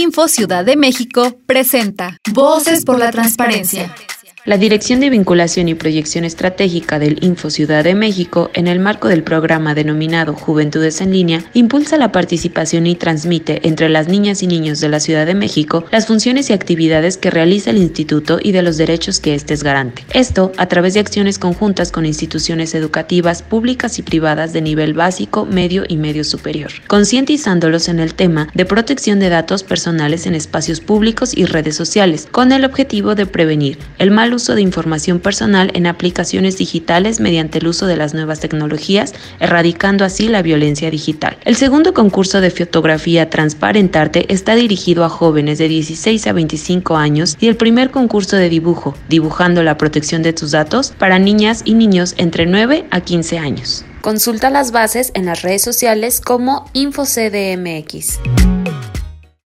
Info Ciudad de México presenta Voces por la Transparencia. La Dirección de Vinculación y Proyección Estratégica del Info Ciudad de México, en el marco del programa denominado Juventudes en Línea, impulsa la participación y transmite entre las niñas y niños de la Ciudad de México las funciones y actividades que realiza el instituto y de los derechos que éste es garante. Esto a través de acciones conjuntas con instituciones educativas públicas y privadas de nivel básico, medio y medio superior, concientizándolos en el tema de protección de datos personales en espacios públicos y redes sociales, con el objetivo de prevenir el mal uso de información personal en aplicaciones digitales mediante el uso de las nuevas tecnologías, erradicando así la violencia digital. El segundo concurso de fotografía Transparentarte está dirigido a jóvenes de 16 a 25 años y el primer concurso de dibujo, Dibujando la protección de tus datos, para niñas y niños entre 9 a 15 años. Consulta las bases en las redes sociales como InfoCDMX.